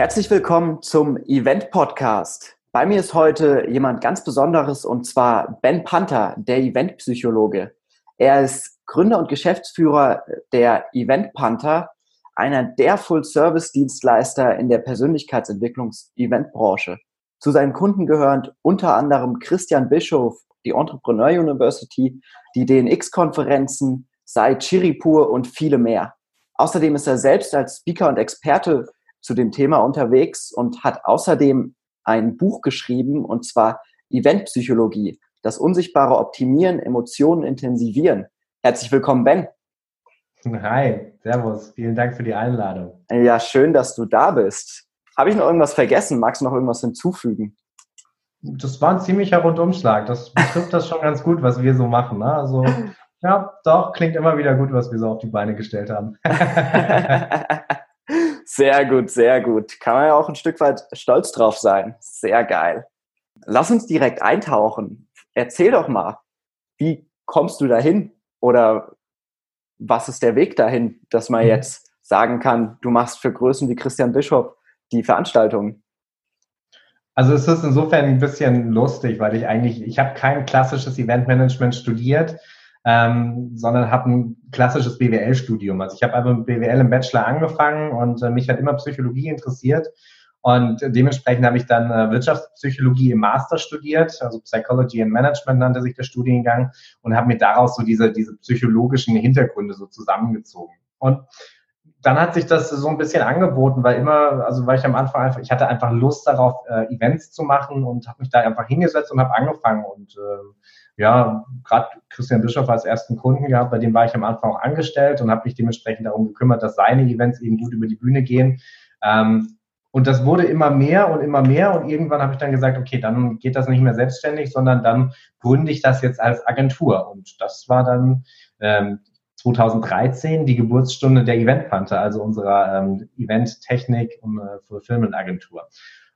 Herzlich willkommen zum Event Podcast. Bei mir ist heute jemand ganz Besonderes und zwar Ben Panther, der Eventpsychologe. Er ist Gründer und Geschäftsführer der Event Panther, einer der Full-Service-Dienstleister in der Persönlichkeitsentwicklungs-Eventbranche. Zu seinen Kunden gehören unter anderem Christian Bischof, die Entrepreneur University, die DNX-Konferenzen, Sai Chiripur und viele mehr. Außerdem ist er selbst als Speaker und Experte zu dem Thema unterwegs und hat außerdem ein Buch geschrieben, und zwar Eventpsychologie, das unsichtbare Optimieren, Emotionen intensivieren. Herzlich willkommen, Ben. Hi, Servus, vielen Dank für die Einladung. Ja, schön, dass du da bist. Habe ich noch irgendwas vergessen? Magst du noch irgendwas hinzufügen? Das war ein ziemlicher Rundumschlag. Das betrifft das schon ganz gut, was wir so machen. Ne? Also, ja, doch, klingt immer wieder gut, was wir so auf die Beine gestellt haben. sehr gut, sehr gut. Kann man ja auch ein Stück weit stolz drauf sein. Sehr geil. Lass uns direkt eintauchen. Erzähl doch mal, wie kommst du dahin? Oder was ist der Weg dahin, dass man mhm. jetzt sagen kann, du machst für Größen wie Christian Bischof die Veranstaltungen? Also es ist insofern ein bisschen lustig, weil ich eigentlich, ich habe kein klassisches Eventmanagement studiert, ähm, sondern habe ein klassisches BWL-Studium. Also ich habe einfach mit BWL im Bachelor angefangen und äh, mich hat immer Psychologie interessiert. Und dementsprechend habe ich dann äh, Wirtschaftspsychologie im Master studiert, also Psychology and Management nannte sich der Studiengang und habe mir daraus so diese, diese psychologischen Hintergründe so zusammengezogen. Und dann hat sich das so ein bisschen angeboten, weil immer, also weil ich am Anfang einfach, ich hatte einfach Lust darauf, äh, Events zu machen und habe mich da einfach hingesetzt und habe angefangen und äh, ja, gerade Christian Bischof als ersten Kunden gehabt, bei dem war ich am Anfang auch angestellt und habe mich dementsprechend darum gekümmert, dass seine Events eben gut über die Bühne gehen. Ähm, und das wurde immer mehr und immer mehr und irgendwann habe ich dann gesagt, okay, dann geht das nicht mehr selbstständig, sondern dann gründe ich das jetzt als Agentur. Und das war dann ähm, 2013 die Geburtsstunde der Event Panther, also unserer ähm, Event-Technik- und äh, Fulfillment-Agentur.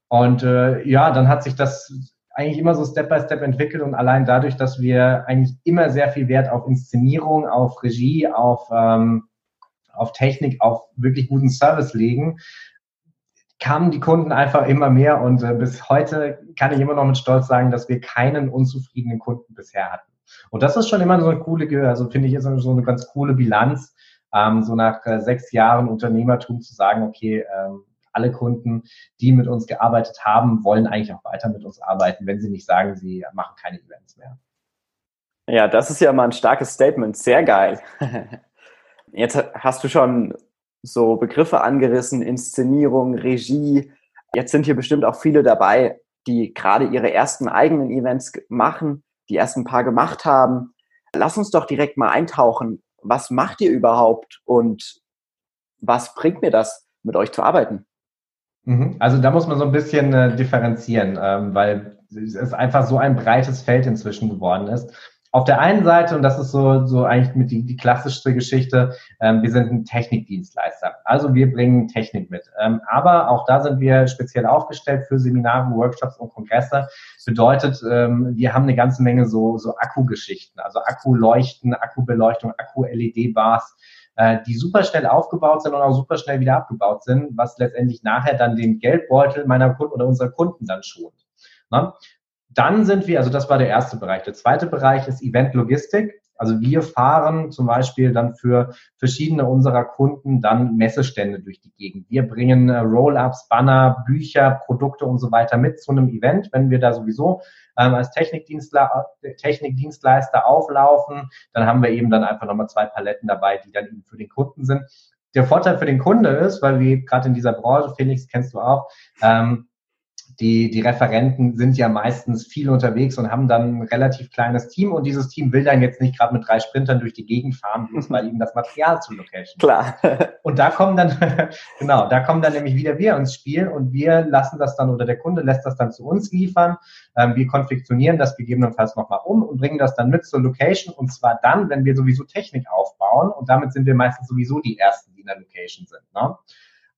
Und äh, ja, dann hat sich das eigentlich immer so Step by Step entwickelt und allein dadurch, dass wir eigentlich immer sehr viel Wert auf Inszenierung, auf Regie, auf, ähm, auf Technik, auf wirklich guten Service legen, kamen die Kunden einfach immer mehr und äh, bis heute kann ich immer noch mit Stolz sagen, dass wir keinen unzufriedenen Kunden bisher hatten. Und das ist schon immer so eine coole, also finde ich, ist so eine ganz coole Bilanz, ähm, so nach äh, sechs Jahren Unternehmertum zu sagen, okay, ähm, alle Kunden, die mit uns gearbeitet haben, wollen eigentlich auch weiter mit uns arbeiten, wenn sie nicht sagen, sie machen keine Events mehr. Ja, das ist ja mal ein starkes Statement. Sehr geil. Jetzt hast du schon so Begriffe angerissen, Inszenierung, Regie. Jetzt sind hier bestimmt auch viele dabei, die gerade ihre ersten eigenen Events machen, die ersten paar gemacht haben. Lass uns doch direkt mal eintauchen. Was macht ihr überhaupt und was bringt mir das, mit euch zu arbeiten? Mhm. Also da muss man so ein bisschen äh, differenzieren, ähm, weil es einfach so ein breites Feld inzwischen geworden ist. Auf der einen Seite, und das ist so, so eigentlich mit die, die klassischste Geschichte, ähm, wir sind ein Technikdienstleister. Also wir bringen Technik mit. Ähm, aber auch da sind wir speziell aufgestellt für Seminare, Workshops und Kongresse. Bedeutet, ähm, wir haben eine ganze Menge so, so Akkugeschichten, also Akkuleuchten, Akkubeleuchtung, Akku-LED-Bars, äh, die super schnell aufgebaut sind und auch super schnell wieder abgebaut sind, was letztendlich nachher dann den Geldbeutel meiner Kunden oder unserer Kunden dann schont. Ne? Dann sind wir, also das war der erste Bereich. Der zweite Bereich ist Event Logistik. Also wir fahren zum Beispiel dann für verschiedene unserer Kunden dann Messestände durch die Gegend. Wir bringen äh, Roll-ups, Banner, Bücher, Produkte und so weiter mit zu einem Event, wenn wir da sowieso ähm, als Technikdienstler, Technikdienstleister auflaufen, dann haben wir eben dann einfach nochmal zwei Paletten dabei, die dann eben für den Kunden sind. Der Vorteil für den Kunde ist, weil wir gerade in dieser Branche, Felix, kennst du auch, ähm, die, die Referenten sind ja meistens viel unterwegs und haben dann ein relativ kleines Team und dieses Team will dann jetzt nicht gerade mit drei Sprintern durch die Gegend fahren, bloß weil ihnen das Material zu Location. Klar. Und da kommen dann, genau, da kommen dann nämlich wieder wir ins Spiel und wir lassen das dann oder der Kunde lässt das dann zu uns liefern. Ähm, wir konfektionieren das gegebenenfalls nochmal um und bringen das dann mit zur Location und zwar dann, wenn wir sowieso Technik aufbauen und damit sind wir meistens sowieso die Ersten, die in der Location sind. Ne?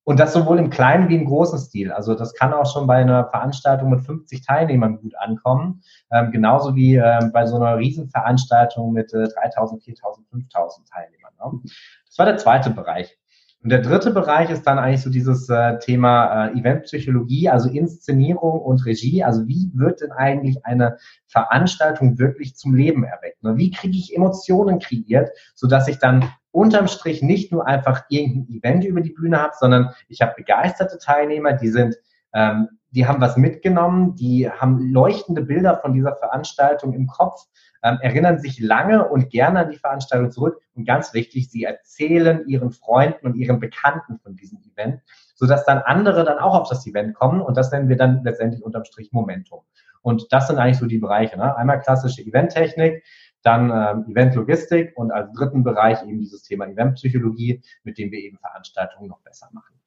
Und das sowohl im kleinen wie im großen Stil. Also das kann auch schon bei einer Veranstaltung mit 50 Teilnehmern gut ankommen. Ähm, genauso wie ähm, bei so einer Riesenveranstaltung mit äh, 3000, 4000, 5000 Teilnehmern. Ne? Das war der zweite Bereich. Und der dritte Bereich ist dann eigentlich so dieses äh, Thema äh, Eventpsychologie, also Inszenierung und Regie. Also wie wird denn eigentlich eine Veranstaltung wirklich zum Leben erweckt? Ne? Wie kriege ich Emotionen kreiert, sodass ich dann unterm Strich nicht nur einfach irgendein Event über die Bühne habe, sondern ich habe begeisterte Teilnehmer, die sind ähm, die haben was mitgenommen, die haben leuchtende Bilder von dieser Veranstaltung im Kopf, ähm, erinnern sich lange und gerne an die Veranstaltung zurück und ganz wichtig, sie erzählen ihren Freunden und ihren Bekannten von diesem Event, sodass dann andere dann auch auf das Event kommen und das nennen wir dann letztendlich unterm Strich Momentum. Und das sind eigentlich so die Bereiche. Ne? Einmal klassische Eventtechnik, dann ähm, Eventlogistik und als dritten Bereich eben dieses Thema Eventpsychologie, mit dem wir eben Veranstaltungen noch besser machen.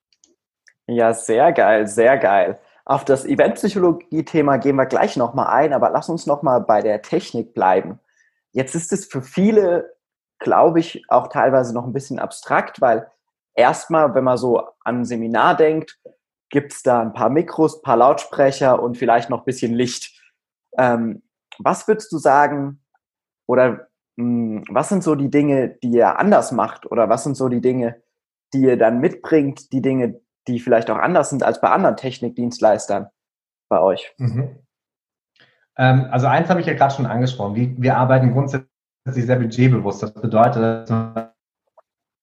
Ja, sehr geil, sehr geil. Auf das Eventpsychologie-Thema gehen wir gleich nochmal ein, aber lass uns nochmal bei der Technik bleiben. Jetzt ist es für viele, glaube ich, auch teilweise noch ein bisschen abstrakt, weil erstmal, wenn man so an ein Seminar denkt, gibt es da ein paar Mikros, ein paar Lautsprecher und vielleicht noch ein bisschen Licht. Ähm, was würdest du sagen, oder mh, hm, was sind so die Dinge, die ihr anders macht? Oder was sind so die Dinge, die ihr dann mitbringt, die Dinge, die vielleicht auch anders sind als bei anderen Technikdienstleistern bei euch? Mhm. Ähm, also eins habe ich ja gerade schon angesprochen. Wir, wir arbeiten grundsätzlich sehr budgetbewusst. Das bedeutet, dass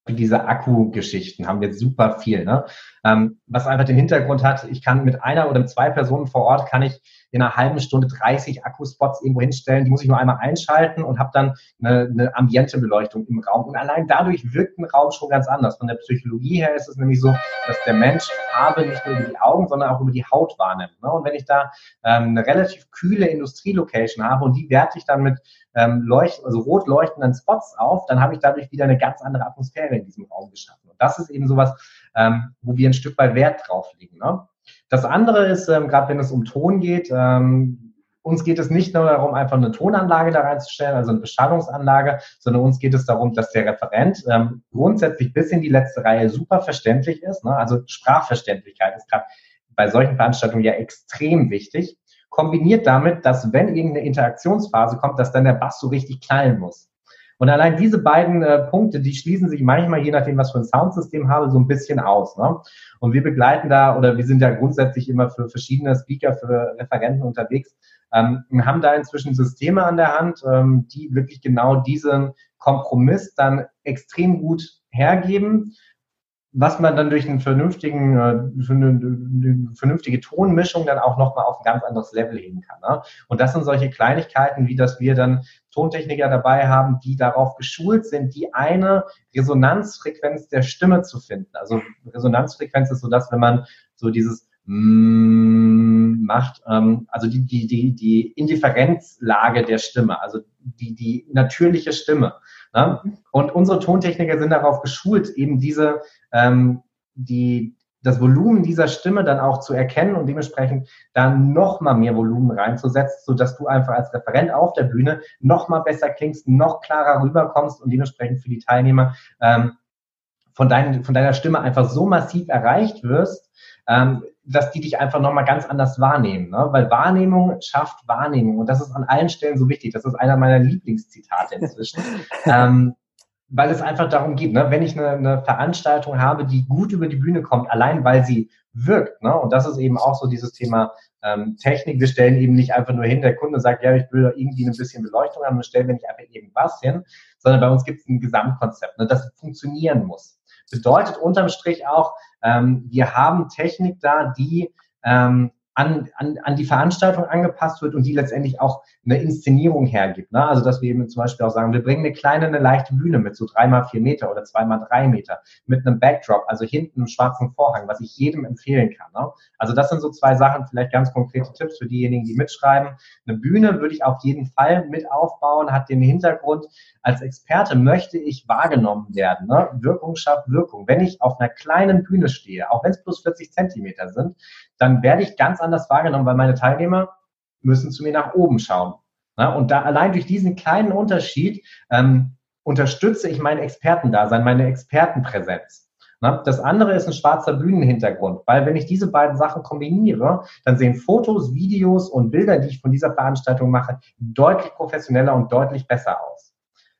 diese Akku-Geschichten haben wir super viel. Ne? Ähm, was einfach den Hintergrund hat, ich kann mit einer oder zwei Personen vor Ort, kann ich in einer halben Stunde 30 Akkuspots irgendwo hinstellen. Die muss ich nur einmal einschalten und habe dann eine, eine ambiente Beleuchtung im Raum. Und allein dadurch wirkt ein Raum schon ganz anders. Von der Psychologie her ist es nämlich so, dass der Mensch Farbe nicht nur über die Augen, sondern auch über die Haut wahrnimmt. Ne? Und wenn ich da ähm, eine relativ kühle Industrielocation habe und die werte ich dann mit ähm, leuchten, also rot leuchtenden Spots auf, dann habe ich dadurch wieder eine ganz andere Atmosphäre in diesem Raum geschaffen. Und das ist eben sowas, ähm, wo wir ein Stück weit Wert drauf legen. Ne? Das andere ist, ähm, gerade wenn es um Ton geht, ähm, uns geht es nicht nur darum, einfach eine Tonanlage da reinzustellen, also eine Beschallungsanlage, sondern uns geht es darum, dass der Referent ähm, grundsätzlich bis in die letzte Reihe super verständlich ist. Ne? Also Sprachverständlichkeit ist gerade bei solchen Veranstaltungen ja extrem wichtig. Kombiniert damit, dass wenn irgendeine Interaktionsphase kommt, dass dann der Bass so richtig knallen muss. Und allein diese beiden äh, Punkte, die schließen sich manchmal, je nachdem, was für ein Soundsystem habe, so ein bisschen aus. Ne? Und wir begleiten da, oder wir sind ja grundsätzlich immer für verschiedene Speaker, für Referenten unterwegs, ähm, haben da inzwischen Systeme an der Hand, ähm, die wirklich genau diesen Kompromiss dann extrem gut hergeben was man dann durch einen vernünftigen, äh, eine, vernünftige Tonmischung dann auch nochmal auf ein ganz anderes Level heben kann. Ne? Und das sind solche Kleinigkeiten, wie dass wir dann Tontechniker dabei haben, die darauf geschult sind, die eine Resonanzfrequenz der Stimme zu finden. Also Resonanzfrequenz ist so, dass wenn man so dieses mm macht, ähm, also die, die, die, die Indifferenzlage der Stimme, also die, die natürliche Stimme. Ne? Und unsere Tontechniker sind darauf geschult, eben diese, ähm, die, das Volumen dieser Stimme dann auch zu erkennen und dementsprechend dann noch mal mehr Volumen reinzusetzen, sodass du einfach als Referent auf der Bühne noch mal besser klingst, noch klarer rüberkommst und dementsprechend für die Teilnehmer ähm, von, dein, von deiner Stimme einfach so massiv erreicht wirst, ähm, dass die dich einfach nochmal ganz anders wahrnehmen. Ne? Weil Wahrnehmung schafft Wahrnehmung. Und das ist an allen Stellen so wichtig. Das ist einer meiner Lieblingszitate inzwischen. ähm, weil es einfach darum geht, ne? wenn ich eine, eine Veranstaltung habe, die gut über die Bühne kommt, allein weil sie wirkt. Ne? Und das ist eben auch so dieses Thema ähm, Technik. Wir stellen eben nicht einfach nur hin, der Kunde sagt, ja, ich will irgendwie ein bisschen Beleuchtung haben, dann stellen wir nicht einfach irgendwas hin, sondern bei uns gibt es ein Gesamtkonzept, ne, das funktionieren muss. Bedeutet unterm Strich auch, ähm, wir haben Technik da, die ähm, an, an, an die Veranstaltung angepasst wird und die letztendlich auch eine Inszenierung hergibt. Ne? Also dass wir eben zum Beispiel auch sagen, wir bringen eine kleine, eine leichte Bühne mit so drei mal vier Meter oder zwei mal drei Meter mit einem Backdrop, also hinten einem schwarzen Vorhang, was ich jedem empfehlen kann. Ne? Also das sind so zwei Sachen, vielleicht ganz konkrete Tipps für diejenigen, die mitschreiben. Eine Bühne würde ich auf jeden Fall mit aufbauen, hat den Hintergrund, als Experte möchte ich wahrgenommen werden. Ne? Wirkung schafft Wirkung. Wenn ich auf einer kleinen Bühne stehe, auch wenn es plus 40 Zentimeter sind, dann werde ich ganz anders wahrgenommen, weil meine Teilnehmer müssen zu mir nach oben schauen. Ne? Und da allein durch diesen kleinen Unterschied ähm, unterstütze ich mein Expertendasein, meine Expertenpräsenz. Ne? Das andere ist ein schwarzer Bühnenhintergrund, weil wenn ich diese beiden Sachen kombiniere, dann sehen Fotos, Videos und Bilder, die ich von dieser Veranstaltung mache, deutlich professioneller und deutlich besser aus.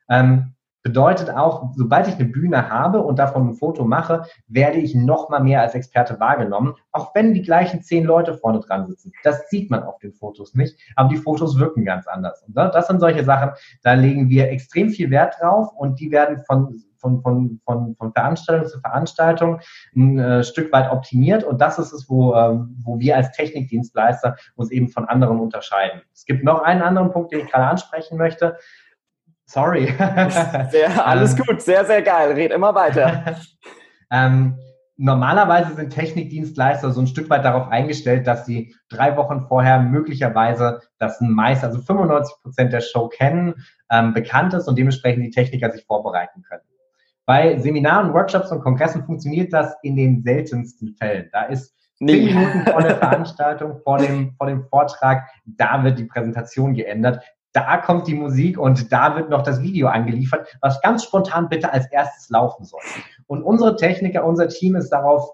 Ähm, Bedeutet auch, sobald ich eine Bühne habe und davon ein Foto mache, werde ich noch mal mehr als Experte wahrgenommen, auch wenn die gleichen zehn Leute vorne dran sitzen. Das sieht man auf den Fotos nicht, aber die Fotos wirken ganz anders. Und das sind solche Sachen, da legen wir extrem viel Wert drauf und die werden von von, von, von, von Veranstaltung zu Veranstaltung ein äh, Stück weit optimiert. Und das ist es, wo, ähm, wo wir als Technikdienstleister uns eben von anderen unterscheiden. Es gibt noch einen anderen Punkt, den ich gerade ansprechen möchte. Sorry. Sehr, alles gut, sehr, sehr geil. Red immer weiter. ähm, normalerweise sind Technikdienstleister so ein Stück weit darauf eingestellt, dass sie drei Wochen vorher möglicherweise das meist, also 95 Prozent der Show kennen, ähm, bekannt ist und dementsprechend die Techniker sich vorbereiten können. Bei Seminaren, Workshops und Kongressen funktioniert das in den seltensten Fällen. Da ist zehn Minuten vor der Veranstaltung, vor dem, vor dem Vortrag, da wird die Präsentation geändert. Da kommt die Musik und da wird noch das Video angeliefert, was ganz spontan bitte als erstes laufen soll. Und unsere Techniker, unser Team ist darauf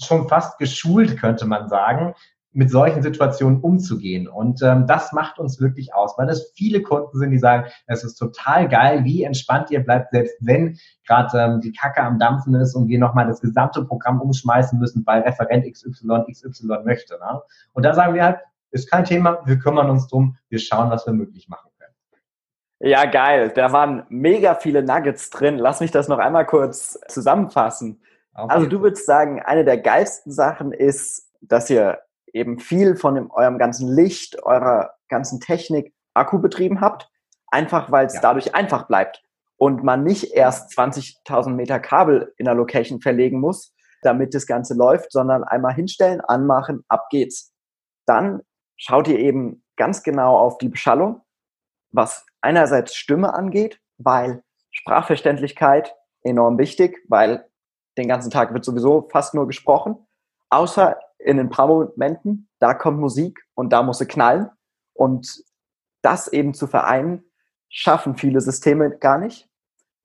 schon fast geschult, könnte man sagen, mit solchen Situationen umzugehen. Und ähm, das macht uns wirklich aus, weil es viele Kunden sind, die sagen, es ist total geil, wie entspannt ihr bleibt, selbst wenn gerade ähm, die Kacke am Dampfen ist und wir nochmal das gesamte Programm umschmeißen müssen, weil Referent XY XY möchte. Ne? Und da sagen wir halt, ist kein Thema, wir kümmern uns drum, wir schauen, was wir möglich machen können. Ja, geil. Da waren mega viele Nuggets drin. Lass mich das noch einmal kurz zusammenfassen. Okay. Also du würdest sagen, eine der geilsten Sachen ist, dass ihr eben viel von dem, eurem ganzen Licht, eurer ganzen Technik Akku betrieben habt, einfach weil es ja. dadurch einfach bleibt und man nicht erst 20.000 Meter Kabel in der Location verlegen muss, damit das Ganze läuft, sondern einmal hinstellen, anmachen, ab geht's. Dann schaut ihr eben ganz genau auf die Beschallung, was einerseits Stimme angeht, weil Sprachverständlichkeit enorm wichtig, weil den ganzen Tag wird sowieso fast nur gesprochen, außer in ein paar Momenten, da kommt Musik und da muss sie knallen. Und das eben zu vereinen, schaffen viele Systeme gar nicht.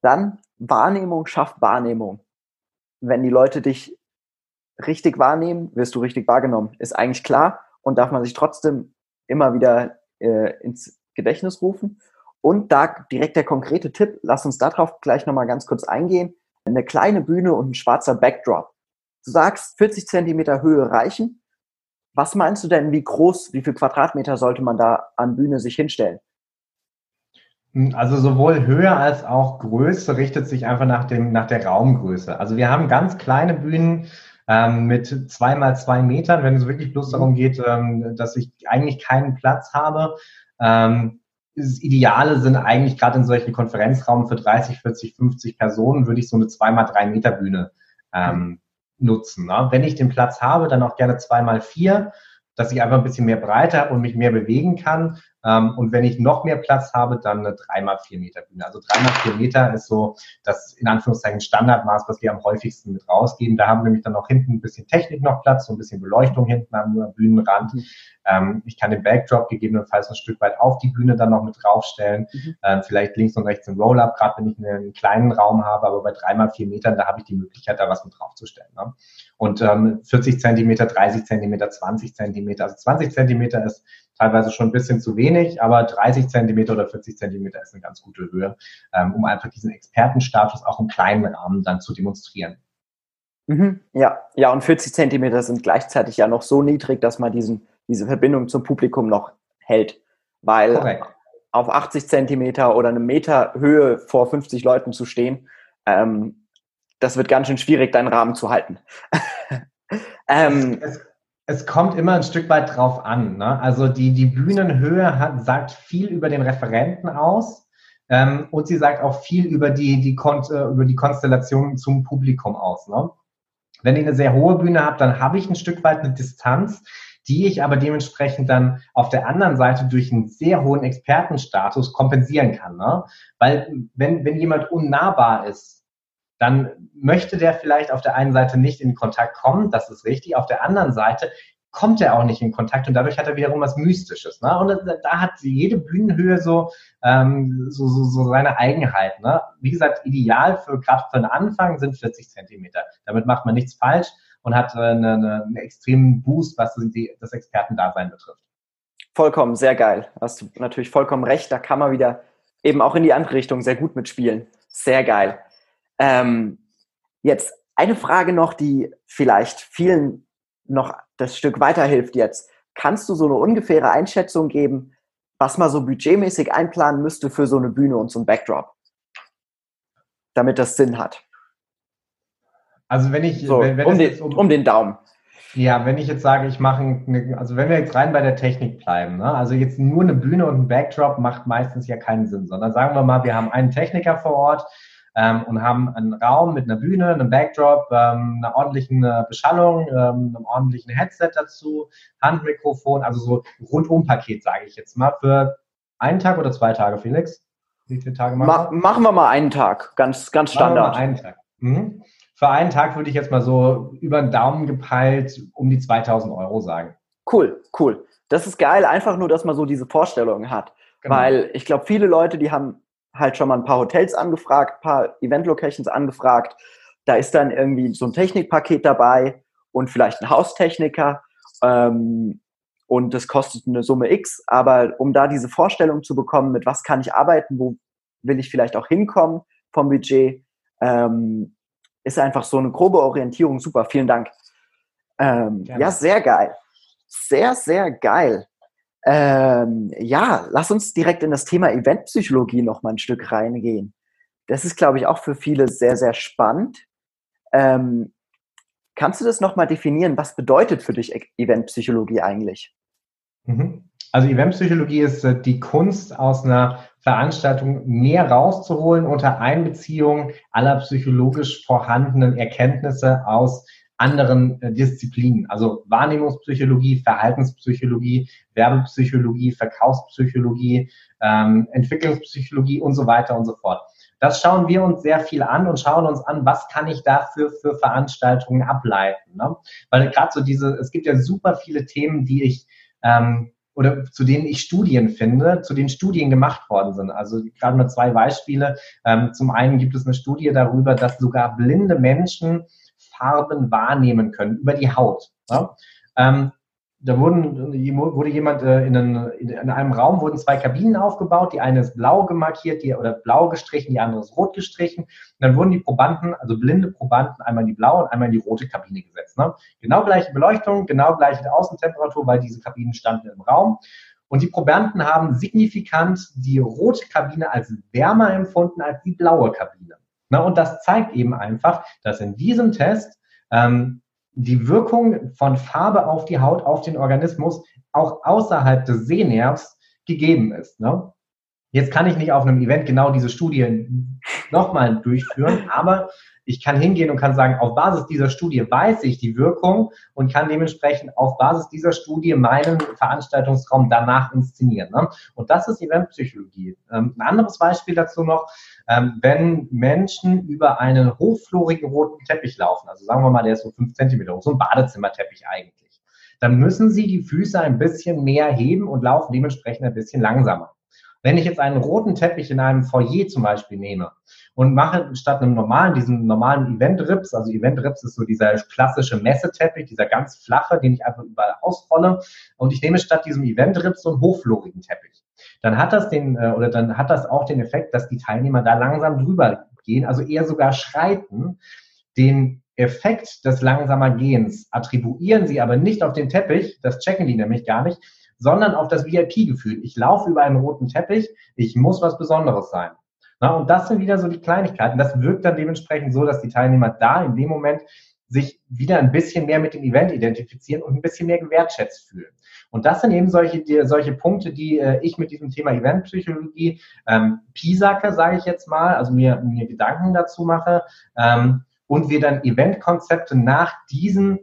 Dann Wahrnehmung schafft Wahrnehmung. Wenn die Leute dich richtig wahrnehmen, wirst du richtig wahrgenommen. Ist eigentlich klar und darf man sich trotzdem immer wieder äh, ins Gedächtnis rufen. Und da direkt der konkrete Tipp, lass uns darauf gleich nochmal ganz kurz eingehen. Eine kleine Bühne und ein schwarzer Backdrop. Du sagst, 40 Zentimeter Höhe reichen. Was meinst du denn, wie groß, wie viel Quadratmeter sollte man da an Bühne sich hinstellen? Hm, also sowohl Höhe als auch Größe richtet sich einfach nach, dem, nach der Raumgröße. Also wir haben ganz kleine Bühnen ähm, mit zwei mal zwei Metern, wenn es wirklich bloß darum geht, ähm, dass ich eigentlich keinen Platz habe. Ähm, das Ideale sind eigentlich gerade in solchen Konferenzraum für 30, 40, 50 Personen, würde ich so eine zwei mal drei Meter Bühne ähm, nutzen. Ne? Wenn ich den Platz habe, dann auch gerne zweimal vier, dass ich einfach ein bisschen mehr Breite habe und mich mehr bewegen kann. Ähm, und wenn ich noch mehr Platz habe, dann eine 3x4 Meter Bühne. Also 3x4 Meter ist so das in Anführungszeichen Standardmaß, was wir am häufigsten mit rausgeben. Da haben wir nämlich dann auch hinten ein bisschen Technik noch Platz, so ein bisschen Beleuchtung hinten am Bühnenrand. Mhm. Ähm, ich kann den Backdrop gegebenenfalls ein Stück weit auf die Bühne dann noch mit draufstellen. Mhm. Ähm, vielleicht links und rechts ein Roll-Up, gerade wenn ich einen kleinen Raum habe, aber bei 3x4 Metern, da habe ich die Möglichkeit, da was mit draufzustellen. Ne? Und ähm, 40 Zentimeter, 30 Zentimeter, 20 Zentimeter. Also 20 Zentimeter ist teilweise schon ein bisschen zu wenig, aber 30 Zentimeter oder 40 Zentimeter ist eine ganz gute Höhe, ähm, um einfach diesen Expertenstatus auch im kleinen Rahmen dann zu demonstrieren. Mhm, ja, ja, und 40 Zentimeter sind gleichzeitig ja noch so niedrig, dass man diesen, diese Verbindung zum Publikum noch hält. Weil Korrekt. auf 80 Zentimeter oder eine Meter Höhe vor 50 Leuten zu stehen, ähm, das wird ganz schön schwierig, deinen Rahmen zu halten. ähm, es, es kommt immer ein Stück weit drauf an. Ne? Also die, die Bühnenhöhe hat, sagt viel über den Referenten aus ähm, und sie sagt auch viel über die, die, Kon äh, über die Konstellation zum Publikum aus. Ne? Wenn ich eine sehr hohe Bühne habe, dann habe ich ein Stück weit eine Distanz, die ich aber dementsprechend dann auf der anderen Seite durch einen sehr hohen Expertenstatus kompensieren kann. Ne? Weil wenn, wenn jemand unnahbar ist, dann möchte der vielleicht auf der einen Seite nicht in Kontakt kommen, das ist richtig, auf der anderen Seite kommt er auch nicht in Kontakt und dadurch hat er wiederum was Mystisches. Ne? Und da hat jede Bühnenhöhe so, ähm, so, so, so seine Eigenheit. Ne? Wie gesagt, ideal für gerade für den Anfang sind 40 Zentimeter. Damit macht man nichts falsch und hat äh, eine, eine, einen extremen Boost, was die, das Expertendasein betrifft. Vollkommen, sehr geil. Hast du natürlich vollkommen recht. Da kann man wieder eben auch in die andere Richtung sehr gut mitspielen. Sehr geil. Ähm, jetzt eine Frage noch, die vielleicht vielen noch das Stück weiterhilft jetzt. Kannst du so eine ungefähre Einschätzung geben, was man so budgetmäßig einplanen müsste für so eine Bühne und so ein Backdrop? Damit das Sinn hat. Also wenn ich so, wenn, wenn um, den, um, um, den Daumen. Ja, wenn ich jetzt sage, ich mache, eine, also wenn wir jetzt rein bei der Technik bleiben, ne? also jetzt nur eine Bühne und ein Backdrop macht meistens ja keinen Sinn, sondern sagen wir mal, wir haben einen Techniker vor Ort ähm, und haben einen Raum mit einer Bühne, einem Backdrop, ähm, einer ordentlichen äh, Beschallung, ähm, einem ordentlichen Headset dazu, Handmikrofon, also so Rundum-Paket, sage ich jetzt mal, für einen Tag oder zwei Tage, Felix? Wie viele Tage machen wir? machen wir mal einen Tag, ganz, ganz Standard. Machen wir mal einen Tag. Mhm für einen Tag würde ich jetzt mal so über den Daumen gepeilt um die 2000 Euro sagen. Cool, cool. Das ist geil, einfach nur, dass man so diese Vorstellungen hat. Genau. Weil ich glaube, viele Leute, die haben halt schon mal ein paar Hotels angefragt, ein paar Event-Locations angefragt. Da ist dann irgendwie so ein Technikpaket dabei und vielleicht ein Haustechniker. Ähm, und das kostet eine Summe X. Aber um da diese Vorstellung zu bekommen, mit was kann ich arbeiten, wo will ich vielleicht auch hinkommen vom Budget, ähm, ist einfach so eine grobe Orientierung. Super, vielen Dank. Ähm, ja, sehr geil. Sehr, sehr geil. Ähm, ja, lass uns direkt in das Thema Eventpsychologie noch mal ein Stück reingehen. Das ist, glaube ich, auch für viele sehr, sehr spannend. Ähm, kannst du das noch mal definieren? Was bedeutet für dich Eventpsychologie eigentlich? Mhm. Also Eventpsychologie ist äh, die Kunst aus einer Veranstaltung mehr rauszuholen unter Einbeziehung aller psychologisch vorhandenen Erkenntnisse aus anderen äh, Disziplinen, also Wahrnehmungspsychologie, Verhaltenspsychologie, Werbepsychologie, Verkaufspsychologie, ähm, Entwicklungspsychologie und so weiter und so fort. Das schauen wir uns sehr viel an und schauen uns an, was kann ich dafür für Veranstaltungen ableiten. Ne? Weil gerade so diese, es gibt ja super viele Themen, die ich ähm, oder zu denen ich Studien finde, zu denen Studien gemacht worden sind. Also gerade mal zwei Beispiele. Ähm, zum einen gibt es eine Studie darüber, dass sogar blinde Menschen Farben wahrnehmen können über die Haut. Ja? Ähm, da wurden, wurde jemand äh, in, einen, in, einem Raum wurden zwei Kabinen aufgebaut. Die eine ist blau gemarkiert, die oder blau gestrichen, die andere ist rot gestrichen. Und dann wurden die Probanden, also blinde Probanden, einmal in die blaue und einmal in die rote Kabine gesetzt. Ne? Genau gleiche Beleuchtung, genau gleiche Außentemperatur, weil diese Kabinen standen im Raum. Und die Probanden haben signifikant die rote Kabine als wärmer empfunden als die blaue Kabine. Na, und das zeigt eben einfach, dass in diesem Test ähm, die Wirkung von Farbe auf die Haut, auf den Organismus auch außerhalb des Sehnervs gegeben ist. Ne? Jetzt kann ich nicht auf einem Event genau diese Studie nochmal durchführen, aber ich kann hingehen und kann sagen, auf Basis dieser Studie weiß ich die Wirkung und kann dementsprechend auf Basis dieser Studie meinen Veranstaltungsraum danach inszenieren. Ne? Und das ist Eventpsychologie. Ähm, ein anderes Beispiel dazu noch, ähm, wenn Menschen über einen hochflorigen roten Teppich laufen, also sagen wir mal, der ist so fünf Zentimeter hoch, so ein Badezimmerteppich eigentlich, dann müssen sie die Füße ein bisschen mehr heben und laufen dementsprechend ein bisschen langsamer. Wenn ich jetzt einen roten Teppich in einem Foyer zum Beispiel nehme und mache statt einem normalen, diesem normalen Event-Rips, also Event-Rips ist so dieser klassische Messeteppich, dieser ganz flache, den ich einfach überall ausrolle, und ich nehme statt diesem Event-Rips so einen hochflorigen Teppich, dann hat das den, äh, oder dann hat das auch den Effekt, dass die Teilnehmer da langsam drüber gehen, also eher sogar schreiten, den Effekt des langsamer Gehens attribuieren sie aber nicht auf den Teppich, das checken die nämlich gar nicht, sondern auf das VIP-Gefühl. Ich laufe über einen roten Teppich, ich muss was Besonderes sein. Na, und das sind wieder so die Kleinigkeiten. Das wirkt dann dementsprechend so, dass die Teilnehmer da in dem Moment sich wieder ein bisschen mehr mit dem Event identifizieren und ein bisschen mehr gewertschätzt fühlen. Und das sind eben solche, die, solche Punkte, die äh, ich mit diesem Thema Eventpsychologie ähm, pisacke, sage ich jetzt mal, also mir, mir Gedanken dazu mache ähm, und wir dann Eventkonzepte nach diesen,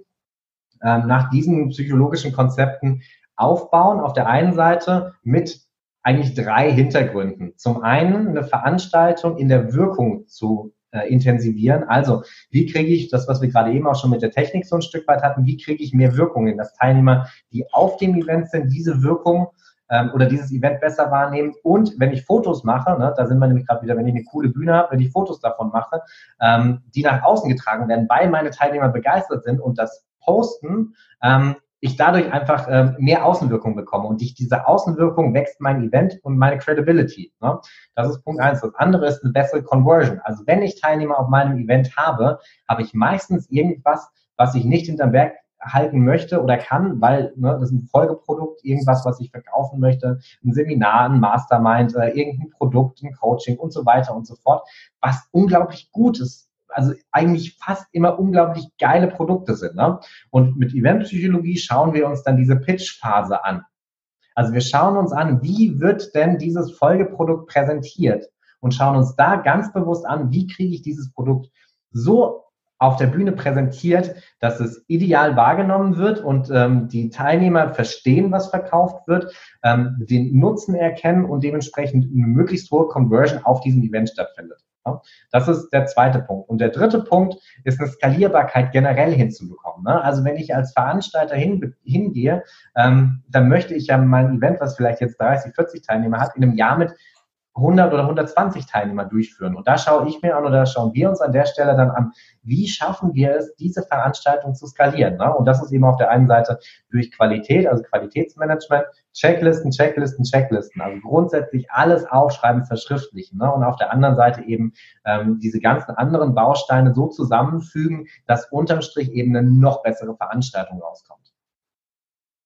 ähm, nach diesen psychologischen Konzepten aufbauen. Auf der einen Seite mit eigentlich drei Hintergründen. Zum einen eine Veranstaltung in der Wirkung zu äh, intensivieren. Also, wie kriege ich das, was wir gerade eben auch schon mit der Technik so ein Stück weit hatten, wie kriege ich mehr Wirkungen, dass Teilnehmer, die auf dem Event sind, diese Wirkung ähm, oder dieses Event besser wahrnehmen. Und wenn ich Fotos mache, ne, da sind wir nämlich gerade wieder, wenn ich eine coole Bühne habe, wenn ich Fotos davon mache, ähm, die nach außen getragen werden, weil meine Teilnehmer begeistert sind und das posten, ähm, ich dadurch einfach äh, mehr Außenwirkung bekomme und durch diese Außenwirkung wächst mein Event und meine Credibility. Ne? Das ist Punkt eins. Das andere ist eine bessere Conversion. Also wenn ich Teilnehmer auf meinem Event habe, habe ich meistens irgendwas, was ich nicht hinterm Berg halten möchte oder kann, weil ne, das ist ein Folgeprodukt, irgendwas, was ich verkaufen möchte, ein Seminar, ein Mastermind, äh, irgendein Produkt, ein Coaching und so weiter und so fort, was unglaublich gut ist, also eigentlich fast immer unglaublich geile Produkte sind. Ne? Und mit Eventpsychologie schauen wir uns dann diese Pitch-Phase an. Also wir schauen uns an, wie wird denn dieses Folgeprodukt präsentiert und schauen uns da ganz bewusst an, wie kriege ich dieses Produkt so auf der Bühne präsentiert, dass es ideal wahrgenommen wird und ähm, die Teilnehmer verstehen, was verkauft wird, ähm, den Nutzen erkennen und dementsprechend eine möglichst hohe Conversion auf diesem Event stattfindet. Ja, das ist der zweite Punkt. Und der dritte Punkt ist eine Skalierbarkeit generell hinzubekommen. Ne? Also wenn ich als Veranstalter hin, hingehe, ähm, dann möchte ich ja mein Event, was vielleicht jetzt 30, 40 Teilnehmer hat, in einem Jahr mit 100 oder 120 Teilnehmer durchführen. Und da schaue ich mir an oder schauen wir uns an der Stelle dann an, wie schaffen wir es, diese Veranstaltung zu skalieren. Ne? Und das ist eben auf der einen Seite durch Qualität, also Qualitätsmanagement, Checklisten, Checklisten, Checklisten. Also grundsätzlich alles aufschreiben, verschriftlichen. Ne? Und auf der anderen Seite eben ähm, diese ganzen anderen Bausteine so zusammenfügen, dass unterm Strich eben eine noch bessere Veranstaltung rauskommt.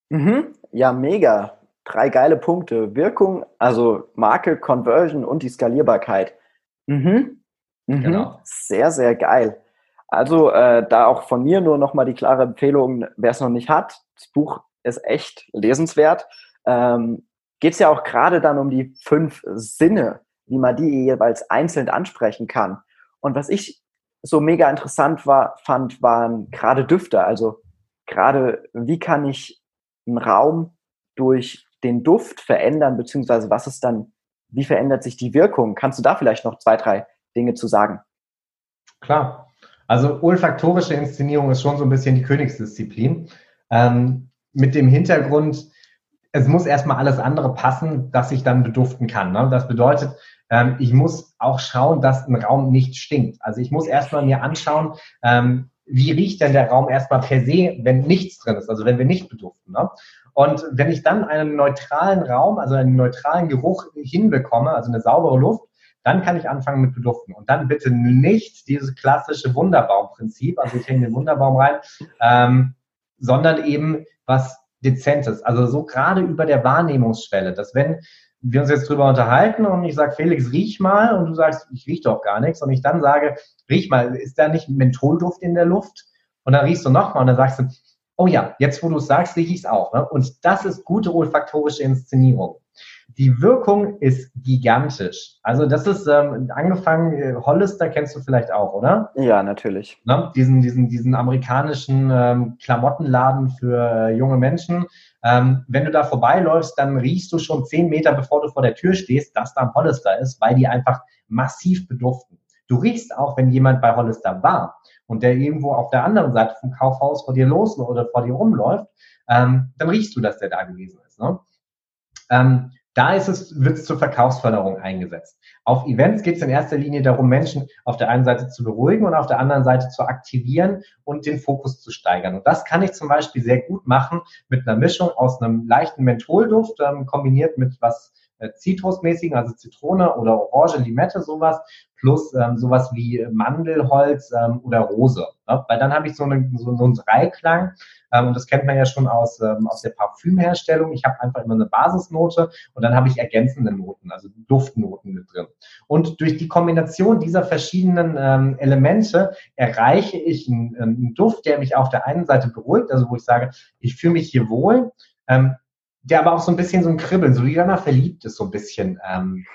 Mhm. Ja, mega drei geile Punkte. Wirkung, also Marke, Conversion und die Skalierbarkeit. Mhm. Mhm. Genau. Sehr, sehr geil. Also äh, da auch von mir nur nochmal die klare Empfehlung, wer es noch nicht hat, das Buch ist echt lesenswert. Ähm, Geht es ja auch gerade dann um die fünf Sinne, wie man die jeweils einzeln ansprechen kann. Und was ich so mega interessant war, fand, waren gerade Düfte. Also gerade, wie kann ich einen Raum durch den Duft verändern, beziehungsweise was ist dann, wie verändert sich die Wirkung? Kannst du da vielleicht noch zwei, drei Dinge zu sagen? Klar. Also olfaktorische Inszenierung ist schon so ein bisschen die Königsdisziplin. Ähm, mit dem Hintergrund, es muss erstmal alles andere passen, dass ich dann beduften kann. Ne? Das bedeutet, ähm, ich muss auch schauen, dass ein Raum nicht stinkt. Also ich muss erstmal mir anschauen, ähm, wie riecht denn der Raum erstmal per se, wenn nichts drin ist, also wenn wir nicht beduften. Ne? Und wenn ich dann einen neutralen Raum, also einen neutralen Geruch hinbekomme, also eine saubere Luft, dann kann ich anfangen mit Beduften. Und dann bitte nicht dieses klassische Wunderbaumprinzip, also ich hänge den Wunderbaum rein, ähm, sondern eben was Dezentes. Also so gerade über der Wahrnehmungsschwelle, dass wenn wir uns jetzt drüber unterhalten und ich sage, Felix, riech mal und du sagst, ich riech doch gar nichts und ich dann sage, riech mal, ist da nicht Mentholduft in der Luft? Und dann riechst du nochmal und dann sagst du, oh ja, jetzt wo du es sagst, sehe ich es auch. Ne? Und das ist gute olfaktorische Inszenierung. Die Wirkung ist gigantisch. Also das ist ähm, angefangen, äh, Hollister kennst du vielleicht auch, oder? Ja, natürlich. Ne? Diesen, diesen, diesen amerikanischen ähm, Klamottenladen für äh, junge Menschen. Ähm, wenn du da vorbeiläufst, dann riechst du schon zehn Meter, bevor du vor der Tür stehst, dass da ein Hollister ist, weil die einfach massiv beduften. Du riechst auch, wenn jemand bei Hollister war und der irgendwo auf der anderen Seite vom Kaufhaus vor dir los oder vor dir rumläuft, ähm, dann riechst du, dass der da gewesen ist. Ne? Ähm, da ist es, wird es zur Verkaufsförderung eingesetzt. Auf Events geht es in erster Linie darum, Menschen auf der einen Seite zu beruhigen und auf der anderen Seite zu aktivieren und den Fokus zu steigern. Und das kann ich zum Beispiel sehr gut machen mit einer Mischung aus einem leichten Mentholduft, ähm, kombiniert mit was Zitrusmäßigen, also Zitrone oder Orange, Limette, sowas, plus ähm, sowas wie Mandelholz ähm, oder Rose. Ne? Weil dann habe ich so, eine, so, so einen Dreiklang. Ähm, und das kennt man ja schon aus, ähm, aus der Parfümherstellung. Ich habe einfach immer eine Basisnote und dann habe ich ergänzende Noten, also Duftnoten mit drin. Und durch die Kombination dieser verschiedenen ähm, Elemente erreiche ich einen, einen Duft, der mich auf der einen Seite beruhigt, also wo ich sage, ich fühle mich hier wohl, ähm, der aber auch so ein bisschen so ein Kribbeln, so wie wenn man verliebt ist, so ein bisschen ähm,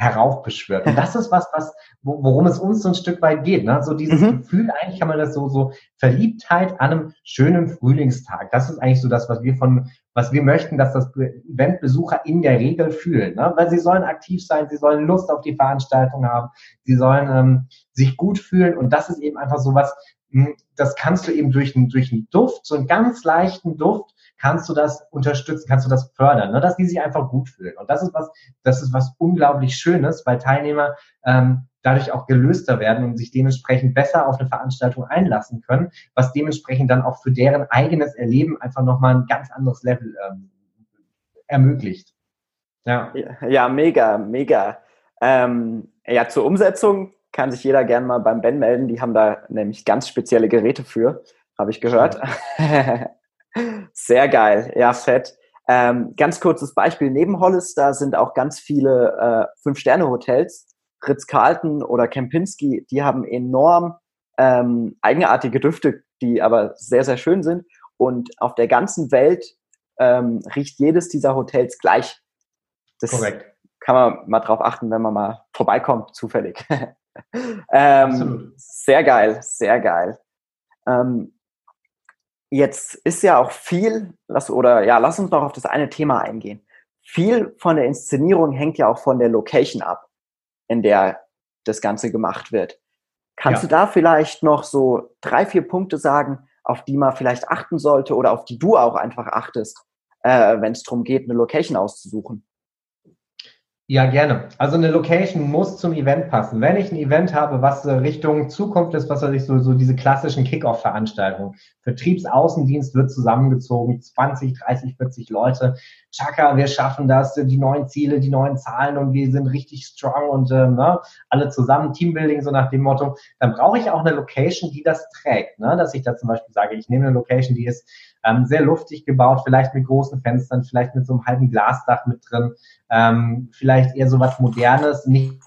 heraufbeschwört. Und das ist was, was, worum es uns so ein Stück weit geht. Ne? So dieses mhm. Gefühl, eigentlich kann man das so, so Verliebtheit an einem schönen Frühlingstag. Das ist eigentlich so das, was wir von, was wir möchten, dass das Eventbesucher in der Regel fühlen. Ne? Weil sie sollen aktiv sein, sie sollen Lust auf die Veranstaltung haben, sie sollen ähm, sich gut fühlen. Und das ist eben einfach so was, hm, das kannst du eben durch, durch einen Duft, so einen ganz leichten Duft, kannst du das unterstützen, kannst du das fördern, ne? dass die sich einfach gut fühlen. Und das ist was, das ist was unglaublich Schönes, weil Teilnehmer ähm, dadurch auch gelöster werden und sich dementsprechend besser auf eine Veranstaltung einlassen können, was dementsprechend dann auch für deren eigenes Erleben einfach nochmal ein ganz anderes Level ähm, ermöglicht. Ja. ja, mega, mega. Ähm, ja, zur Umsetzung kann sich jeder gerne mal beim Ben melden. Die haben da nämlich ganz spezielle Geräte für, habe ich gehört. Sehr geil, ja, fett. Ähm, ganz kurzes Beispiel, neben Hollister sind auch ganz viele äh, Fünf-Sterne-Hotels, Ritz-Carlton oder Kempinski, die haben enorm ähm, eigenartige Düfte, die aber sehr, sehr schön sind. Und auf der ganzen Welt ähm, riecht jedes dieser Hotels gleich. Das Korrekt. kann man mal drauf achten, wenn man mal vorbeikommt, zufällig. ähm, Absolut. Sehr geil, sehr geil. Ähm, jetzt ist ja auch viel, lass, oder ja, lass uns noch auf das eine Thema eingehen. Viel von der Inszenierung hängt ja auch von der Location ab, in der das Ganze gemacht wird. Kannst ja. du da vielleicht noch so drei, vier Punkte sagen, auf die man vielleicht achten sollte oder auf die du auch einfach achtest, äh, wenn es darum geht, eine Location auszusuchen? Ja, gerne. Also eine Location muss zum Event passen. Wenn ich ein Event habe, was Richtung Zukunft ist, was weiß ich, so, so diese klassischen Kick-Off-Veranstaltungen. Vertriebsaußendienst wird zusammengezogen, 20, 30, 40 Leute. Chaka, wir schaffen das, die neuen Ziele, die neuen Zahlen und wir sind richtig strong und äh, ne, alle zusammen, Teambuilding, so nach dem Motto. Dann brauche ich auch eine Location, die das trägt. Ne? Dass ich da zum Beispiel sage, ich nehme eine Location, die ist ähm, sehr luftig gebaut, vielleicht mit großen Fenstern, vielleicht mit so einem halben Glasdach mit drin, ähm, vielleicht eher so was Modernes, nichts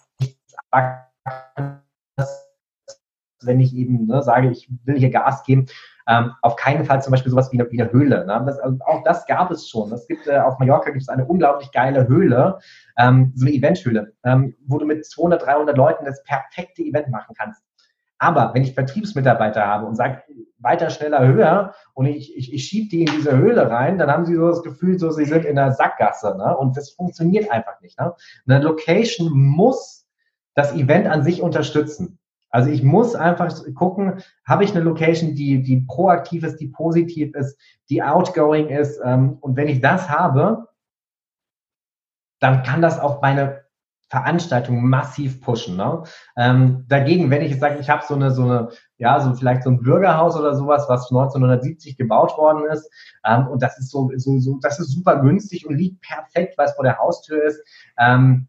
wenn ich eben ne, sage, ich will hier Gas geben, ähm, auf keinen Fall zum Beispiel sowas wie eine, wie eine Höhle. Ne? Das, also auch das gab es schon. Es gibt äh, auf Mallorca gibt es eine unglaublich geile Höhle, ähm, so eine Eventhöhle, ähm, wo du mit 200, 300 Leuten das perfekte Event machen kannst. Aber wenn ich Vertriebsmitarbeiter habe und sage, weiter, schneller, höher und ich, ich, ich schiebe die in diese Höhle rein, dann haben sie so das Gefühl, so sie sind in der Sackgasse. Ne? Und das funktioniert einfach nicht. Ne? Eine Location muss das Event an sich unterstützen. Also ich muss einfach gucken, habe ich eine Location, die, die proaktiv ist, die positiv ist, die outgoing ist. Ähm, und wenn ich das habe, dann kann das auch meine Veranstaltung massiv pushen. Ne? Ähm, dagegen, wenn ich sage, ich habe so eine, so eine, ja, so vielleicht so ein Bürgerhaus oder sowas, was 1970 gebaut worden ist, ähm, und das ist so, so, so, das ist super günstig und liegt perfekt, weil es vor der Haustür ist. Ähm,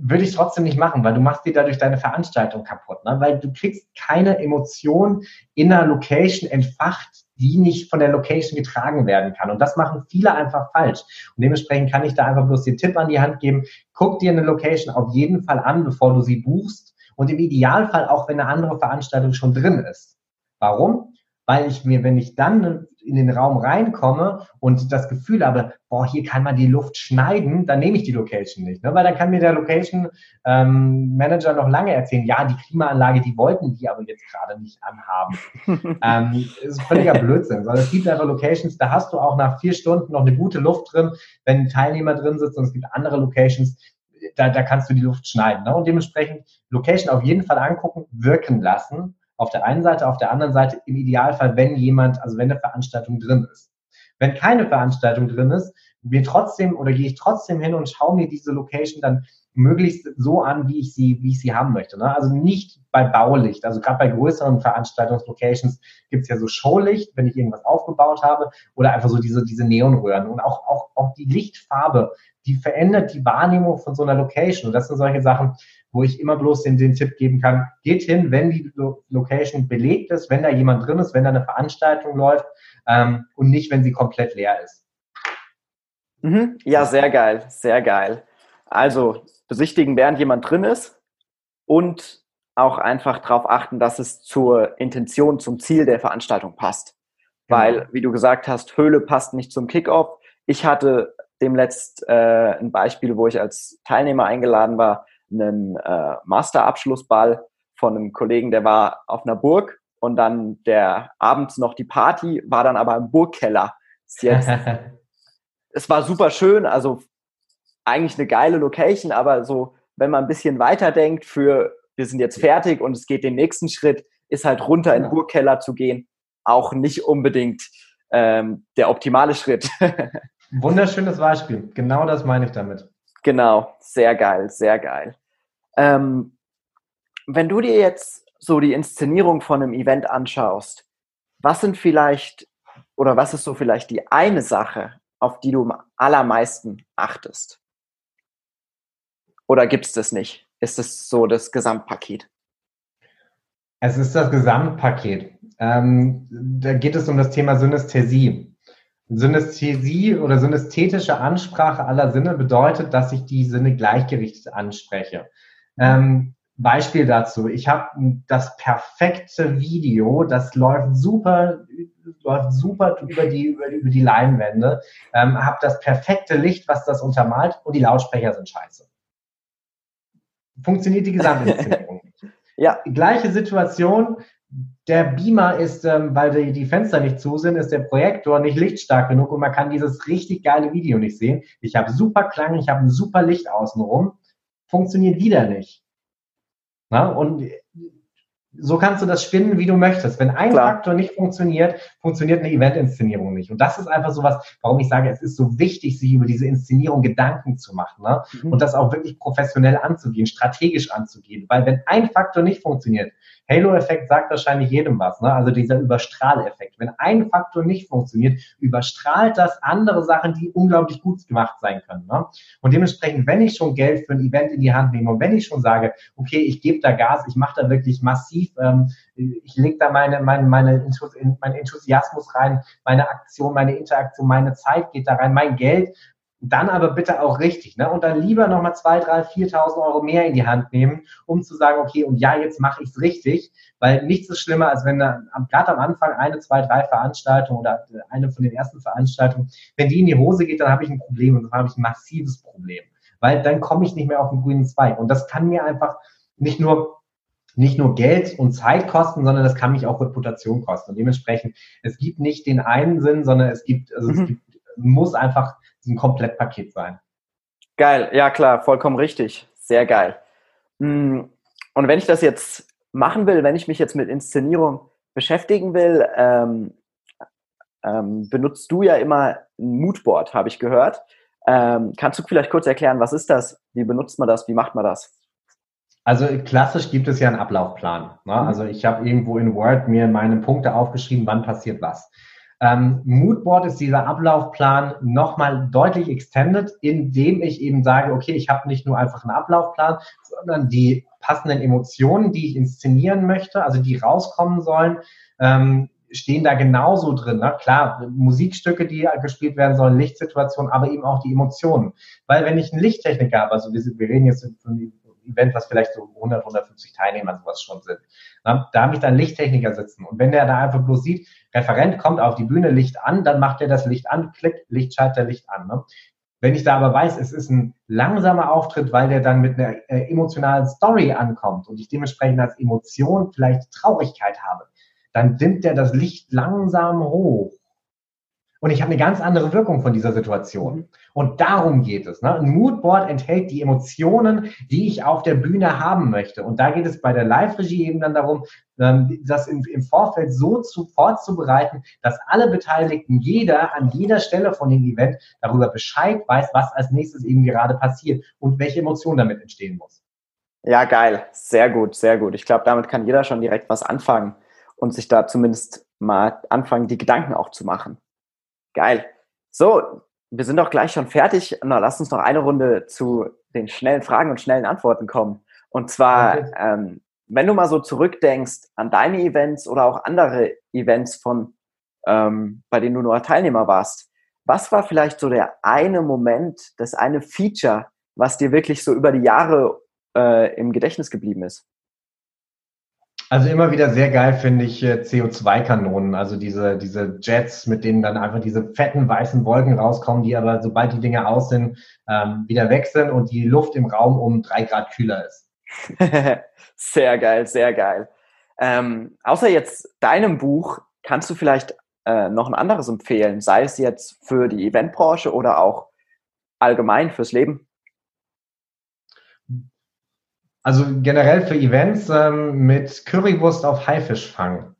würde ich trotzdem nicht machen, weil du machst dir dadurch deine Veranstaltung kaputt, ne? weil du kriegst keine Emotion in einer Location entfacht, die nicht von der Location getragen werden kann. Und das machen viele einfach falsch. Und dementsprechend kann ich da einfach bloß den Tipp an die Hand geben, guck dir eine Location auf jeden Fall an, bevor du sie buchst und im Idealfall auch, wenn eine andere Veranstaltung schon drin ist. Warum? Weil ich mir, wenn ich dann in den Raum reinkomme und das Gefühl habe, boah, hier kann man die Luft schneiden, dann nehme ich die Location nicht. Ne? Weil dann kann mir der Location ähm, Manager noch lange erzählen, ja, die Klimaanlage, die wollten die aber jetzt gerade nicht anhaben. ähm, ist völliger Blödsinn, sondern es gibt einfach Locations, da hast du auch nach vier Stunden noch eine gute Luft drin, wenn ein Teilnehmer drin sitzt und es gibt andere Locations, da, da kannst du die Luft schneiden. Ne? Und dementsprechend Location auf jeden Fall angucken, wirken lassen auf der einen Seite, auf der anderen Seite im Idealfall, wenn jemand, also wenn eine Veranstaltung drin ist. Wenn keine Veranstaltung drin ist, wir trotzdem oder gehe ich trotzdem hin und schaue mir diese Location dann möglichst so an, wie ich sie, wie ich sie haben möchte. Ne? Also nicht bei Baulicht. Also gerade bei größeren Veranstaltungslocations gibt es ja so Showlicht, wenn ich irgendwas aufgebaut habe, oder einfach so diese, diese Neonröhren. Und auch, auch, auch die Lichtfarbe, die verändert die Wahrnehmung von so einer Location. Und das sind solche Sachen, wo ich immer bloß den, den Tipp geben kann, geht hin, wenn die Location belegt ist, wenn da jemand drin ist, wenn da eine Veranstaltung läuft ähm, und nicht, wenn sie komplett leer ist. Mhm. Ja, sehr geil, sehr geil. Also besichtigen, während jemand drin ist und auch einfach darauf achten, dass es zur Intention, zum Ziel der Veranstaltung passt. Genau. Weil, wie du gesagt hast, Höhle passt nicht zum Kickoff. Ich hatte demletzt äh, ein Beispiel, wo ich als Teilnehmer eingeladen war, einen äh, Masterabschlussball von einem Kollegen, der war auf einer Burg und dann der abends noch die Party, war dann aber im Burgkeller. Jetzt, es war super schön, also eigentlich eine geile Location, aber so, wenn man ein bisschen weiterdenkt für, wir sind jetzt fertig und es geht den nächsten Schritt, ist halt runter in den Burgkeller zu gehen, auch nicht unbedingt ähm, der optimale Schritt. Wunderschönes Beispiel. Genau das meine ich damit. Genau, sehr geil, sehr geil. Ähm, wenn du dir jetzt so die Inszenierung von einem Event anschaust, was sind vielleicht oder was ist so vielleicht die eine Sache, auf die du am allermeisten achtest? Oder gibt es das nicht? Ist es so das Gesamtpaket? Es ist das Gesamtpaket. Ähm, da geht es um das Thema Synästhesie. Synästhesie oder synästhetische Ansprache aller Sinne bedeutet, dass ich die Sinne gleichgerichtet anspreche. Ähm, Beispiel dazu. Ich habe das perfekte Video, das läuft super, läuft super über die, über, über die Leinwände, ähm, habe das perfekte Licht, was das untermalt und die Lautsprecher sind scheiße. Funktioniert die Gesamtinszenierung nicht. Ja. Gleiche Situation. Der Beamer ist, ähm, weil die, die Fenster nicht zu sind, ist der Projektor nicht lichtstark genug und man kann dieses richtig geile Video nicht sehen. Ich habe super Klang, ich habe ein super Licht außenrum. Funktioniert wieder nicht. Na? Und so kannst du das spinnen, wie du möchtest. Wenn ein Klar. Faktor nicht funktioniert, funktioniert eine Eventinszenierung nicht. Und das ist einfach so was, warum ich sage, es ist so wichtig, sich über diese Inszenierung Gedanken zu machen ne? Mhm. und das auch wirklich professionell anzugehen, strategisch anzugehen. Weil wenn ein Faktor nicht funktioniert, Halo-Effekt sagt wahrscheinlich jedem was, ne? also dieser Überstrahleffekt. Wenn ein Faktor nicht funktioniert, überstrahlt das andere Sachen, die unglaublich gut gemacht sein können. Ne? Und dementsprechend, wenn ich schon Geld für ein Event in die Hand nehme und wenn ich schon sage, okay, ich gebe da Gas, ich mache da wirklich massiv, ähm, ich lege da meine, meine, meine, mein Enthusiasmus rein, meine Aktion, meine Interaktion, meine Zeit geht da rein, mein Geld, dann aber bitte auch richtig, ne? Und dann lieber nochmal zwei, drei, 4.000 Euro mehr in die Hand nehmen, um zu sagen, okay, und ja, jetzt mache ich es richtig, weil nichts ist schlimmer, als wenn da gerade am Anfang eine, zwei, drei Veranstaltungen oder eine von den ersten Veranstaltungen, wenn die in die Hose geht, dann habe ich ein Problem und dann habe ich ein massives Problem, weil dann komme ich nicht mehr auf den grünen Zweig und das kann mir einfach nicht nur nicht nur Geld und Zeit kosten, sondern das kann mich auch Reputation kosten. Und dementsprechend, es gibt nicht den einen Sinn, sondern es gibt, also mhm. es gibt, muss einfach ein Komplettpaket sein. Geil, ja klar, vollkommen richtig. Sehr geil. Mm, und wenn ich das jetzt machen will, wenn ich mich jetzt mit Inszenierung beschäftigen will, ähm, ähm, benutzt du ja immer ein Moodboard, habe ich gehört. Ähm, kannst du vielleicht kurz erklären, was ist das? Wie benutzt man das? Wie macht man das? Also klassisch gibt es ja einen Ablaufplan. Ne? Mhm. Also ich habe irgendwo in Word mir meine Punkte aufgeschrieben, wann passiert was. Ähm, Moodboard ist dieser Ablaufplan nochmal deutlich extended, indem ich eben sage, okay, ich habe nicht nur einfach einen Ablaufplan, sondern die passenden Emotionen, die ich inszenieren möchte, also die rauskommen sollen, ähm, stehen da genauso drin. Ne? Klar, Musikstücke, die gespielt werden sollen, Lichtsituationen, aber eben auch die Emotionen. Weil wenn ich einen Lichttechniker habe, also wir, wir reden jetzt von Event, was vielleicht so 100, 150 Teilnehmer sowas schon sind. Na, da habe ich dann Lichttechniker sitzen. Und wenn der da einfach bloß sieht, Referent kommt auf die Bühne, Licht an, dann macht er das Licht an, klickt, Lichtschalter, Licht an. Ne? Wenn ich da aber weiß, es ist ein langsamer Auftritt, weil der dann mit einer äh, emotionalen Story ankommt und ich dementsprechend als Emotion vielleicht Traurigkeit habe, dann dimmt der das Licht langsam hoch und ich habe eine ganz andere Wirkung von dieser Situation. Mhm. Und darum geht es. Ne? Ein Moodboard enthält die Emotionen, die ich auf der Bühne haben möchte. Und da geht es bei der Live-Regie eben dann darum, ähm, das im, im Vorfeld so zu, vorzubereiten, dass alle Beteiligten, jeder an jeder Stelle von dem Event darüber Bescheid weiß, was als nächstes eben gerade passiert und welche Emotionen damit entstehen muss. Ja, geil. Sehr gut, sehr gut. Ich glaube, damit kann jeder schon direkt was anfangen und sich da zumindest mal anfangen, die Gedanken auch zu machen. Geil. So, wir sind doch gleich schon fertig. Na, lass uns noch eine Runde zu den schnellen Fragen und schnellen Antworten kommen. Und zwar, okay. ähm, wenn du mal so zurückdenkst an deine Events oder auch andere Events von, ähm, bei denen du nur Teilnehmer warst, was war vielleicht so der eine Moment, das eine Feature, was dir wirklich so über die Jahre äh, im Gedächtnis geblieben ist? Also immer wieder sehr geil finde ich äh, CO2-Kanonen, also diese, diese Jets, mit denen dann einfach diese fetten weißen Wolken rauskommen, die aber sobald die Dinge aus sind, ähm, wieder weg sind und die Luft im Raum um drei Grad kühler ist. sehr geil, sehr geil. Ähm, außer jetzt deinem Buch, kannst du vielleicht äh, noch ein anderes empfehlen, sei es jetzt für die Eventbranche oder auch allgemein fürs Leben? Also generell für Events ähm, mit Currywurst auf Haifischfang.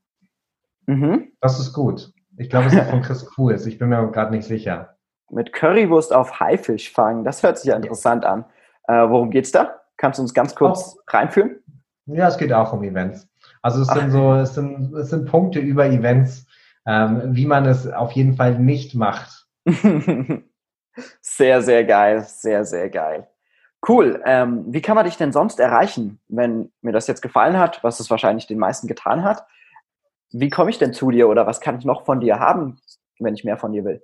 Mhm. Das ist gut. Ich glaube, es ist von Chris Kuhls. Ich bin mir gerade nicht sicher. Mit Currywurst auf Haifischfang. Das hört sich ja interessant an. Äh, worum geht's da? Kannst du uns ganz kurz auch, reinführen? Ja, es geht auch um Events. Also es Ach. sind so, es sind, es sind Punkte über Events, ähm, wie man es auf jeden Fall nicht macht. sehr, sehr geil, sehr, sehr geil. Cool. Ähm, wie kann man dich denn sonst erreichen, wenn mir das jetzt gefallen hat, was es wahrscheinlich den meisten getan hat? Wie komme ich denn zu dir oder was kann ich noch von dir haben, wenn ich mehr von dir will?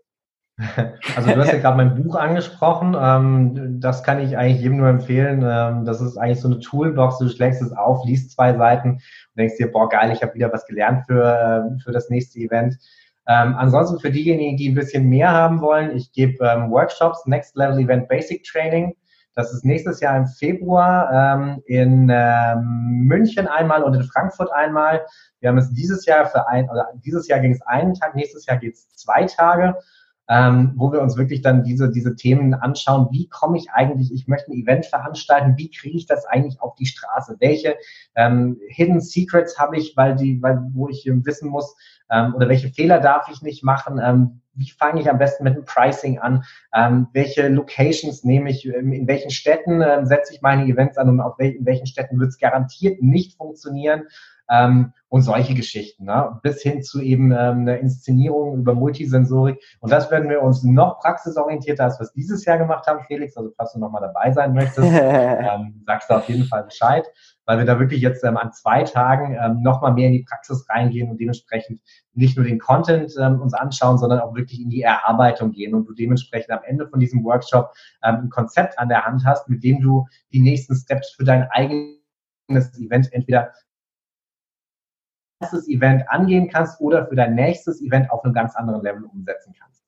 Also du hast ja gerade mein Buch angesprochen. Ähm, das kann ich eigentlich jedem nur empfehlen. Ähm, das ist eigentlich so eine Toolbox. Du schlägst es auf, liest zwei Seiten und denkst dir, boah, geil, ich habe wieder was gelernt für, äh, für das nächste Event. Ähm, ansonsten für diejenigen, die ein bisschen mehr haben wollen, ich gebe ähm, Workshops, Next Level Event Basic Training. Das ist nächstes Jahr im Februar ähm, in ähm, München einmal und in Frankfurt einmal. Wir haben es dieses Jahr für ein, oder dieses Jahr ging es einen Tag, nächstes Jahr geht es zwei Tage ähm, wo wir uns wirklich dann diese, diese Themen anschauen. Wie komme ich eigentlich, ich möchte ein Event veranstalten, wie kriege ich das eigentlich auf die Straße? Welche ähm, Hidden Secrets habe ich, weil die, weil, wo ich wissen muss, ähm, oder welche Fehler darf ich nicht machen? Ähm, wie fange ich am besten mit dem Pricing an? Ähm, welche Locations nehme ich? Ähm, in welchen Städten ähm, setze ich meine Events an und auf wel in welchen Städten wird es garantiert nicht funktionieren? ähm, und solche Geschichten, ne? bis hin zu eben ähm, einer Inszenierung über Multisensorik. Und das werden wir uns noch praxisorientierter, als wir es dieses Jahr gemacht haben, Felix. Also falls du nochmal dabei sein möchtest, ähm, sagst du auf jeden Fall Bescheid, weil wir da wirklich jetzt ähm, an zwei Tagen ähm, nochmal mehr in die Praxis reingehen und dementsprechend nicht nur den Content ähm, uns anschauen, sondern auch wirklich in die Erarbeitung gehen und du dementsprechend am Ende von diesem Workshop ähm, ein Konzept an der Hand hast, mit dem du die nächsten Steps für dein eigenes Event entweder erstes Event angehen kannst oder für dein nächstes Event auf einem ganz anderen Level umsetzen kannst.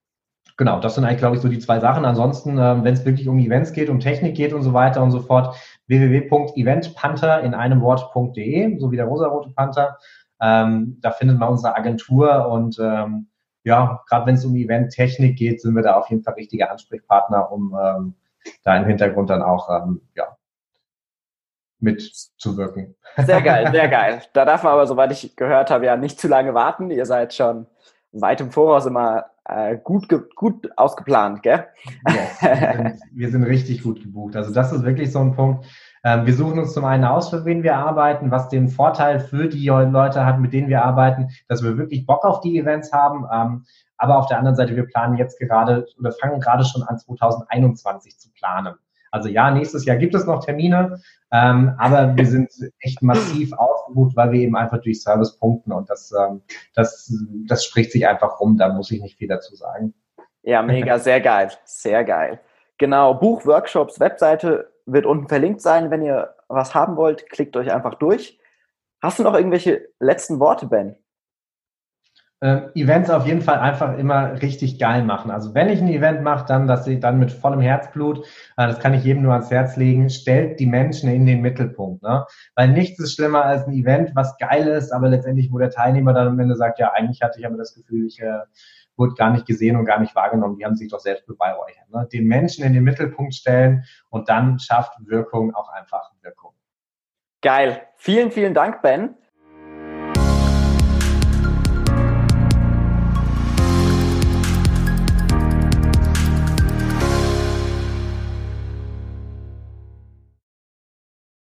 Genau, das sind eigentlich, glaube ich, so die zwei Sachen. Ansonsten, ähm, wenn es wirklich um Events geht, um Technik geht und so weiter und so fort, www.eventpanther in einem Wort.de, so wie der rosarote Panther. Ähm, da findet man unsere Agentur und ähm, ja, gerade wenn es um Event-Technik geht, sind wir da auf jeden Fall richtige Ansprechpartner, um ähm, da im Hintergrund dann auch ähm, ja, mitzuwirken. Sehr geil, sehr geil. Da darf man aber, soweit ich gehört habe, ja nicht zu lange warten. Ihr seid schon weit im Voraus immer äh, gut, gut ausgeplant, gell? Sind, wir sind richtig gut gebucht. Also das ist wirklich so ein Punkt. Ähm, wir suchen uns zum einen aus, für wen wir arbeiten, was den Vorteil für die Leute hat, mit denen wir arbeiten, dass wir wirklich Bock auf die Events haben. Ähm, aber auf der anderen Seite, wir planen jetzt gerade oder fangen gerade schon an, 2021 zu planen. Also ja, nächstes Jahr gibt es noch Termine, ähm, aber wir sind echt massiv ausgebucht, weil wir eben einfach durch Service punkten und das, ähm, das, das spricht sich einfach rum, da muss ich nicht viel dazu sagen. Ja, mega, sehr geil, sehr geil. Genau, Buch, Workshops, Webseite wird unten verlinkt sein. Wenn ihr was haben wollt, klickt euch einfach durch. Hast du noch irgendwelche letzten Worte, Ben? Äh, Events auf jeden Fall einfach immer richtig geil machen. Also wenn ich ein Event mache, dann, dass ich dann mit vollem Herzblut, äh, das kann ich jedem nur ans Herz legen, stellt die Menschen in den Mittelpunkt. Ne? Weil nichts ist schlimmer als ein Event, was geil ist, aber letztendlich, wo der Teilnehmer dann am Ende sagt, ja, eigentlich hatte ich aber das Gefühl, ich äh, wurde gar nicht gesehen und gar nicht wahrgenommen. Die haben sich doch selbst beweihräuchert. Ne? Den Menschen in den Mittelpunkt stellen und dann schafft Wirkung auch einfach Wirkung. Geil. Vielen, vielen Dank, Ben.